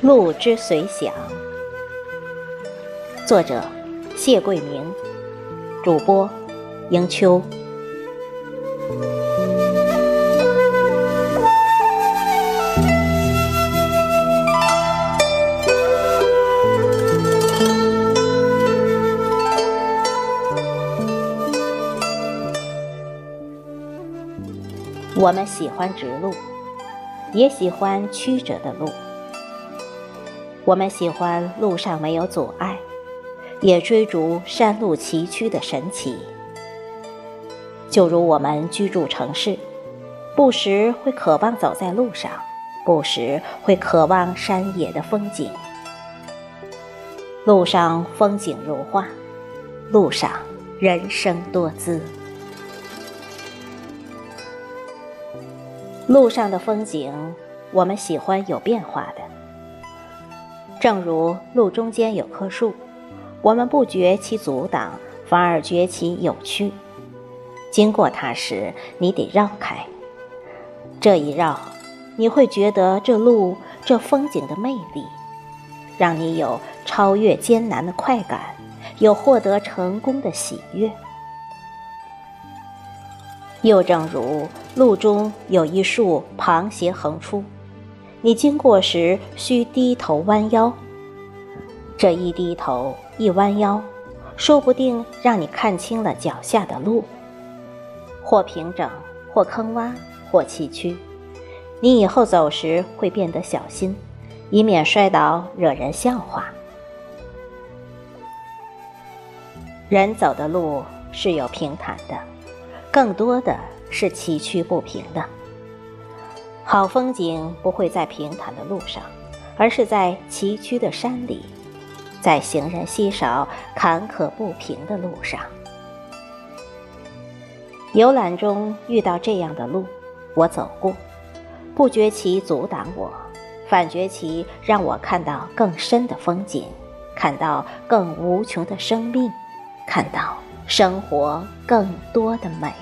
路之随想，作者谢桂明，主播迎秋。我们喜欢直路，也喜欢曲折的路。我们喜欢路上没有阻碍，也追逐山路崎岖的神奇。就如我们居住城市，不时会渴望走在路上，不时会渴望山野的风景。路上风景如画，路上人生多姿。路上的风景，我们喜欢有变化的。正如路中间有棵树，我们不觉其阻挡，反而觉其有趣。经过它时，你得绕开。这一绕，你会觉得这路、这风景的魅力，让你有超越艰难的快感，有获得成功的喜悦。又正如路中有一树旁斜横出。你经过时需低头弯腰，这一低头一弯腰，说不定让你看清了脚下的路，或平整，或坑洼，或崎岖。你以后走时会变得小心，以免摔倒惹人笑话。人走的路是有平坦的，更多的是崎岖不平的。好风景不会在平坦的路上，而是在崎岖的山里，在行人稀少、坎坷不平的路上。游览中遇到这样的路，我走过，不觉其阻挡我，反觉其让我看到更深的风景，看到更无穷的生命，看到生活更多的美。